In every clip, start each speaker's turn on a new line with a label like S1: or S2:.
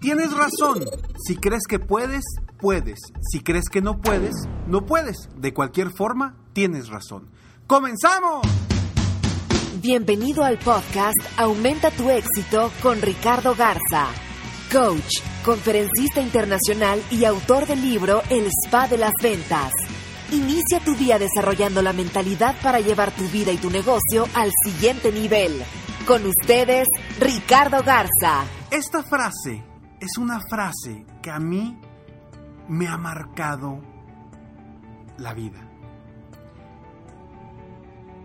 S1: Tienes razón. Si crees que puedes, puedes. Si crees que no puedes, no puedes. De cualquier forma, tienes razón. ¡Comenzamos!
S2: Bienvenido al podcast Aumenta tu éxito con Ricardo Garza, coach, conferencista internacional y autor del libro El Spa de las Ventas. Inicia tu día desarrollando la mentalidad para llevar tu vida y tu negocio al siguiente nivel. Con ustedes, Ricardo Garza.
S1: Esta frase es una frase que a mí me ha marcado la vida.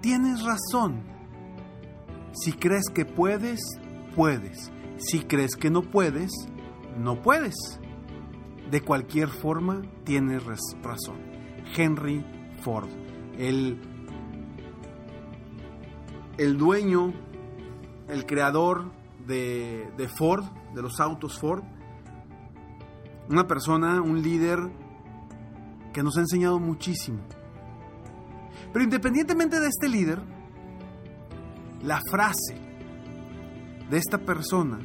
S1: Tienes razón. Si crees que puedes, puedes. Si crees que no puedes, no puedes. De cualquier forma, tienes razón. Henry Ford, el, el dueño, el creador de, de Ford, de los autos Ford. Una persona, un líder que nos ha enseñado muchísimo. Pero independientemente de este líder, la frase de esta persona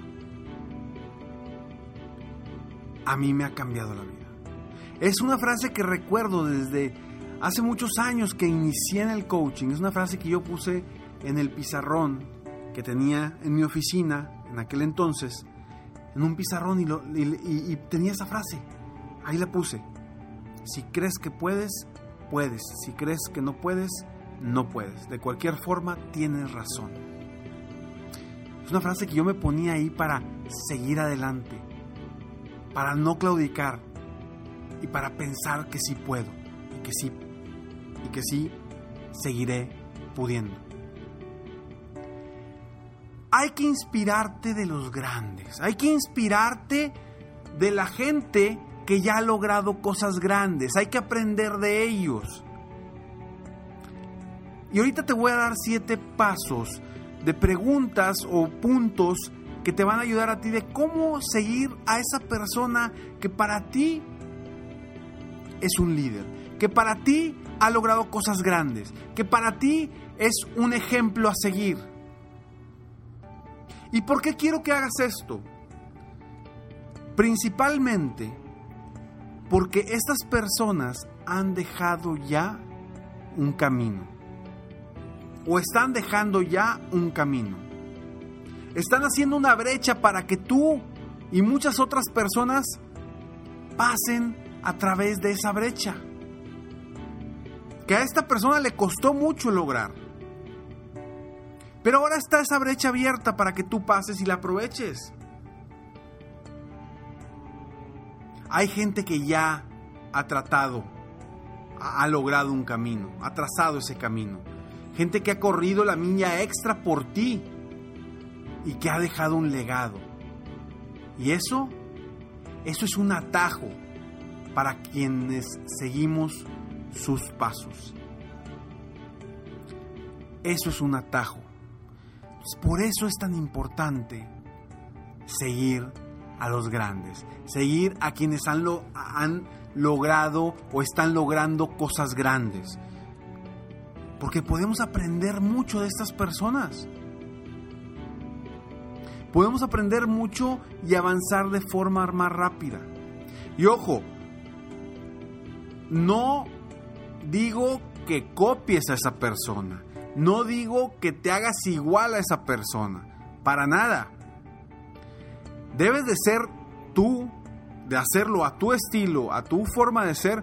S1: a mí me ha cambiado la vida. Es una frase que recuerdo desde hace muchos años que inicié en el coaching. Es una frase que yo puse en el pizarrón que tenía en mi oficina en aquel entonces en un pizarrón y, tenía esa frase. Ahí la puse. Si crees que puedes, puedes. Si crees que no puedes, no puedes. De cualquier forma, tienes razón. Es una frase que yo me ponía ahí para seguir adelante, para no claudicar y para pensar que sí puedo y que sí, y que sí seguiré pudiendo hay que inspirarte de los grandes, hay que inspirarte de la gente que ya ha logrado cosas grandes, hay que aprender de ellos. Y ahorita te voy a dar siete pasos de preguntas o puntos que te van a ayudar a ti de cómo seguir a esa persona que para ti es un líder, que para ti ha logrado cosas grandes, que para ti es un ejemplo a seguir. ¿Y por qué quiero que hagas esto? Principalmente porque estas personas han dejado ya un camino. O están dejando ya un camino. Están haciendo una brecha para que tú y muchas otras personas pasen a través de esa brecha. Que a esta persona le costó mucho lograr. Pero ahora está esa brecha abierta para que tú pases y la aproveches. Hay gente que ya ha tratado, ha logrado un camino, ha trazado ese camino. Gente que ha corrido la milla extra por ti y que ha dejado un legado. Y eso, eso es un atajo para quienes seguimos sus pasos. Eso es un atajo. Por eso es tan importante seguir a los grandes, seguir a quienes han, lo, han logrado o están logrando cosas grandes. Porque podemos aprender mucho de estas personas. Podemos aprender mucho y avanzar de forma más rápida. Y ojo, no digo que copies a esa persona. No digo que te hagas igual a esa persona, para nada. Debes de ser tú de hacerlo a tu estilo, a tu forma de ser,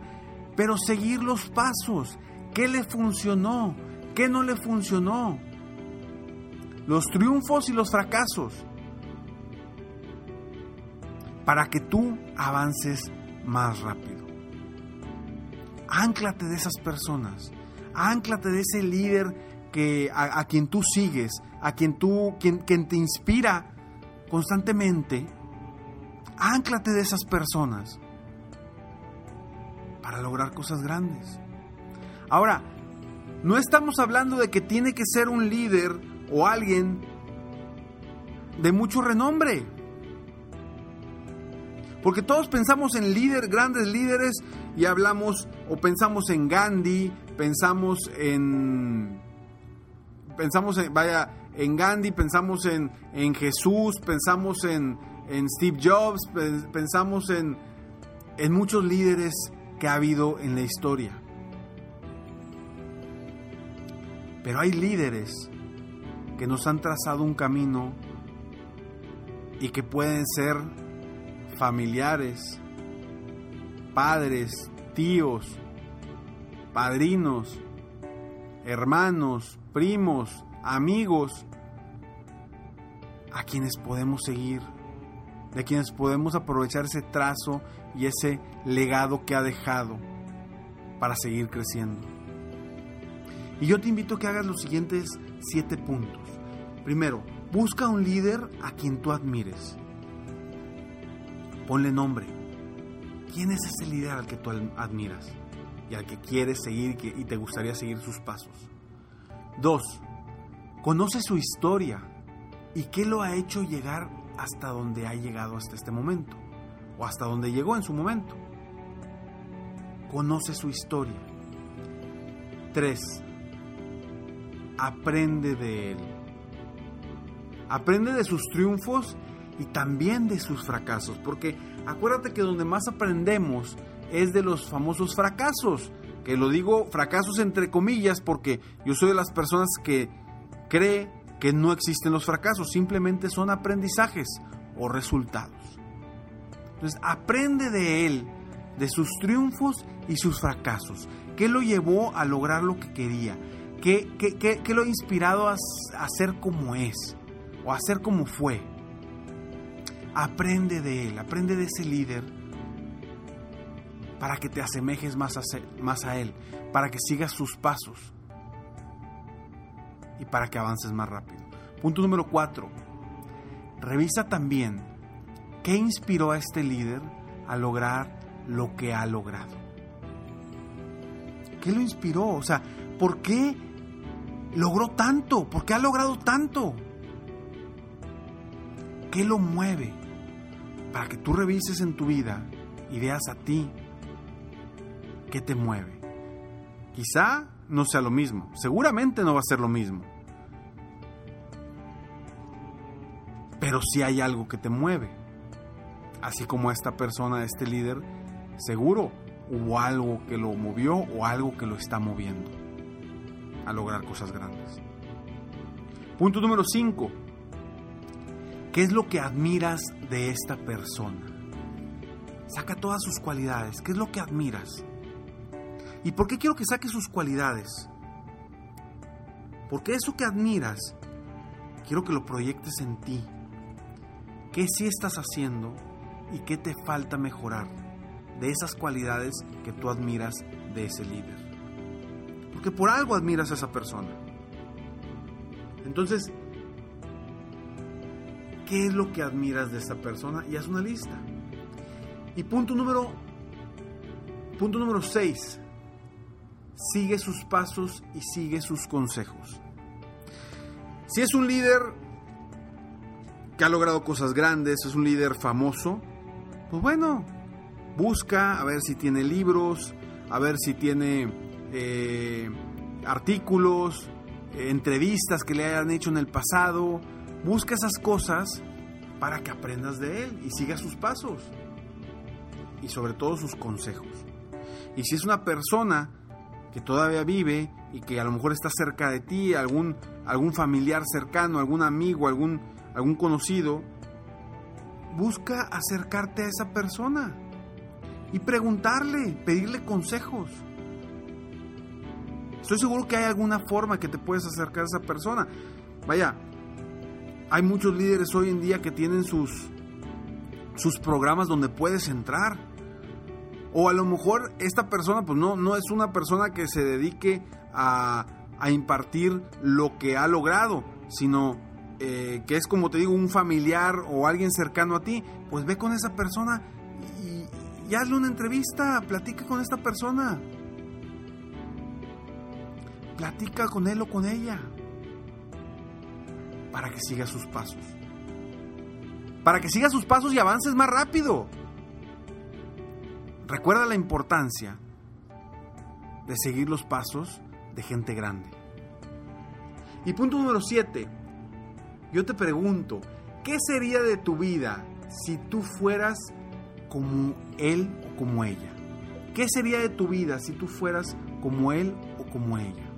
S1: pero seguir los pasos. ¿Qué le funcionó? ¿Qué no le funcionó? Los triunfos y los fracasos. Para que tú avances más rápido. Ánclate de esas personas. Ánclate de ese líder que, a, quien tú sigues, a quien, tú, quien, quien te inspira constantemente. Ánclate de esas personas para lograr cosas grandes. Ahora, no estamos hablando de que tiene que ser un líder o alguien de mucho renombre. Porque todos pensamos en líder, grandes líderes y hablamos o pensamos en Gandhi, pensamos en pensamos en vaya en Gandhi, pensamos en, en Jesús, pensamos en, en Steve Jobs, pensamos en, en muchos líderes que ha habido en la historia. Pero hay líderes que nos han trazado un camino y que pueden ser familiares, padres, tíos, padrinos, hermanos, primos, amigos, a quienes podemos seguir, de quienes podemos aprovechar ese trazo y ese legado que ha dejado para seguir creciendo. Y yo te invito a que hagas los siguientes siete puntos. Primero, busca un líder a quien tú admires. Ponle nombre. ¿Quién es ese líder al que tú admiras y al que quieres seguir y te gustaría seguir sus pasos? Dos, conoce su historia y qué lo ha hecho llegar hasta donde ha llegado hasta este momento o hasta donde llegó en su momento. Conoce su historia. Tres, aprende de él. Aprende de sus triunfos y también de sus fracasos, porque acuérdate que donde más aprendemos es de los famosos fracasos, que lo digo fracasos entre comillas porque yo soy de las personas que cree que no existen los fracasos, simplemente son aprendizajes o resultados. Entonces, aprende de él, de sus triunfos y sus fracasos. ¿Qué lo llevó a lograr lo que quería? ¿Qué, lo ha inspirado a, a ser como es o a ser como fue? Aprende de él, aprende de ese líder para que te asemejes más a, Él, para que sigas sus pasos y para que avances más rápido. Punto número cuatro. Revisa también qué inspiró a este líder a lograr lo que ha logrado. ¿Qué lo inspiró? O sea, ¿por qué logró tanto? ¿Por qué ha logrado tanto? ¿Qué lo mueve? Para que tú revises en tu vida y veas a ti ¿Qué te mueve? Quizá no sea lo mismo, seguramente no va a ser lo mismo. Pero si hay algo que te mueve. Así como esta persona, este líder, seguro hubo algo que lo movió o algo que lo está moviendo a lograr cosas grandes. Punto número 5. ¿Qué es lo que admiras de esta persona? Saca todas sus cualidades. ¿Qué es lo que admiras? ¿Y por qué quiero que saques sus cualidades? Porque eso que admiras, quiero que lo proyectes en ti. ¿Qué sí estás haciendo y qué te falta mejorar de esas cualidades que tú admiras de ese líder? Porque por algo admiras a esa persona. Entonces, ¿qué es lo que admiras de esa persona? Y haz una lista. Y punto número punto número 6 sigue sus pasos y sigue sus consejos. Si es un líder que ha logrado cosas grandes, es un líder famoso, pues bueno, busca a ver si tiene libros, a ver si tiene eh, artículos, entrevistas que le hayan hecho en el pasado. Busca esas cosas para que aprendas de él y siga sus pasos y sobre todo sus consejos. Y si es una persona que todavía vive y que a lo mejor está cerca de ti, algún, algún familiar cercano, algún amigo, algún, algún conocido, busca acercarte a esa persona y preguntarle, pedirle consejos. Estoy seguro que hay alguna forma que te puedes acercar a esa persona. Vaya, hay muchos líderes hoy en día que tienen sus, sus programas donde puedes entrar. O a lo mejor esta persona pues no, no es una persona que se dedique a, impartir lo que ha logrado, sino eh, que es como te digo un familiar o alguien cercano a ti, pues ve con esa persona y, y hazle una entrevista, platica con esta persona. Platica con él o con ella para que siga sus pasos. Para que siga sus pasos y avances más rápido. Recuerda la importancia de seguir los pasos de gente grande. Y punto número 7. Yo te pregunto, ¿qué sería de tu vida si tú fueras como él o como ella? ¿Qué sería de tu vida si tú fueras como él o como ella?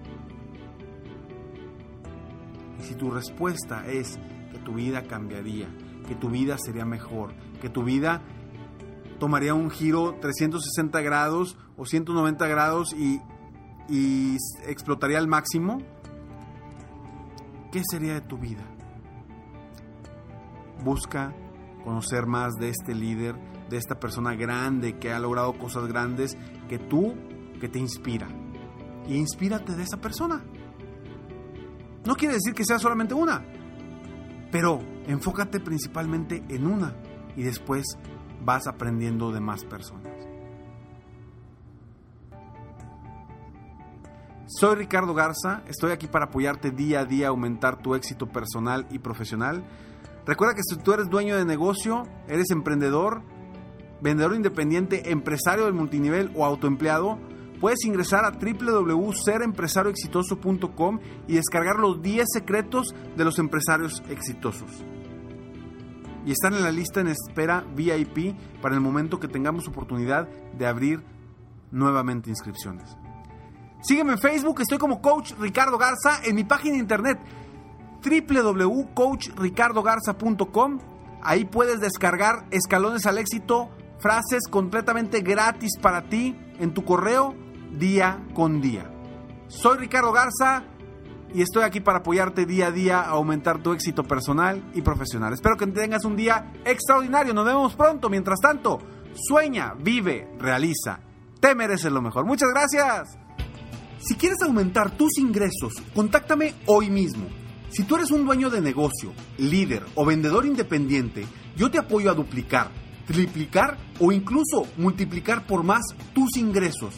S1: Y si tu respuesta es que tu vida cambiaría, que tu vida sería mejor, que tu vida tomaría un giro 360 grados o 190 grados y, y explotaría al máximo, ¿qué sería de tu vida? Busca conocer más de este líder, de esta persona grande que ha logrado cosas grandes, que tú, que te inspira. Y inspírate de esa persona. No quiere decir que sea solamente una, pero enfócate principalmente en una y después vas aprendiendo de más personas. Soy Ricardo Garza, estoy aquí para apoyarte día a día a aumentar tu éxito personal y profesional. Recuerda que si tú eres dueño de negocio, eres emprendedor, vendedor independiente, empresario del multinivel o autoempleado, puedes ingresar a www.serempresarioexitoso.com y descargar los 10 secretos de los empresarios exitosos. Y están en la lista en espera VIP para el momento que tengamos oportunidad de abrir nuevamente inscripciones. Sígueme en Facebook, estoy como Coach Ricardo Garza en mi página de internet www.coachricardogarza.com. Ahí puedes descargar escalones al éxito, frases completamente gratis para ti en tu correo día con día. Soy Ricardo Garza y estoy aquí para apoyarte día a día a aumentar tu éxito personal y profesional. Espero que tengas un día extraordinario. Nos vemos pronto. Mientras tanto, sueña, vive, realiza. Te mereces lo mejor. Muchas gracias. Si quieres aumentar tus ingresos, contáctame hoy mismo. Si tú eres un dueño de negocio, líder o vendedor independiente, yo te apoyo a duplicar, triplicar o incluso multiplicar por más tus ingresos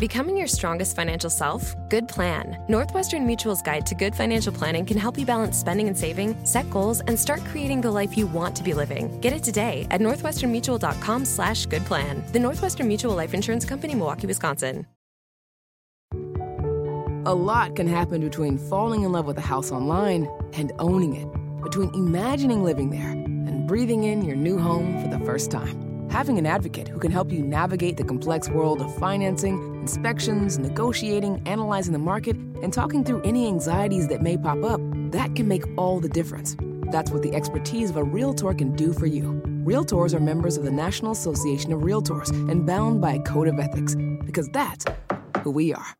S3: Becoming your strongest financial self? Good plan. Northwestern Mutual's guide to good financial planning can help you balance spending and saving, set goals, and start creating the life you want to be living. Get it today at northwesternmutual.com slash good plan. The Northwestern Mutual Life Insurance Company, Milwaukee, Wisconsin.
S4: A lot can happen between falling in love with a house online and owning it, between imagining living there and breathing in your new home for the first time. Having an advocate who can help you navigate the complex world of financing, inspections, negotiating, analyzing the market, and talking through any anxieties that may pop up, that can make all the difference. That's what the expertise of a Realtor can do for you. Realtors are members of the National Association of Realtors and bound by a code of ethics, because that's who we are.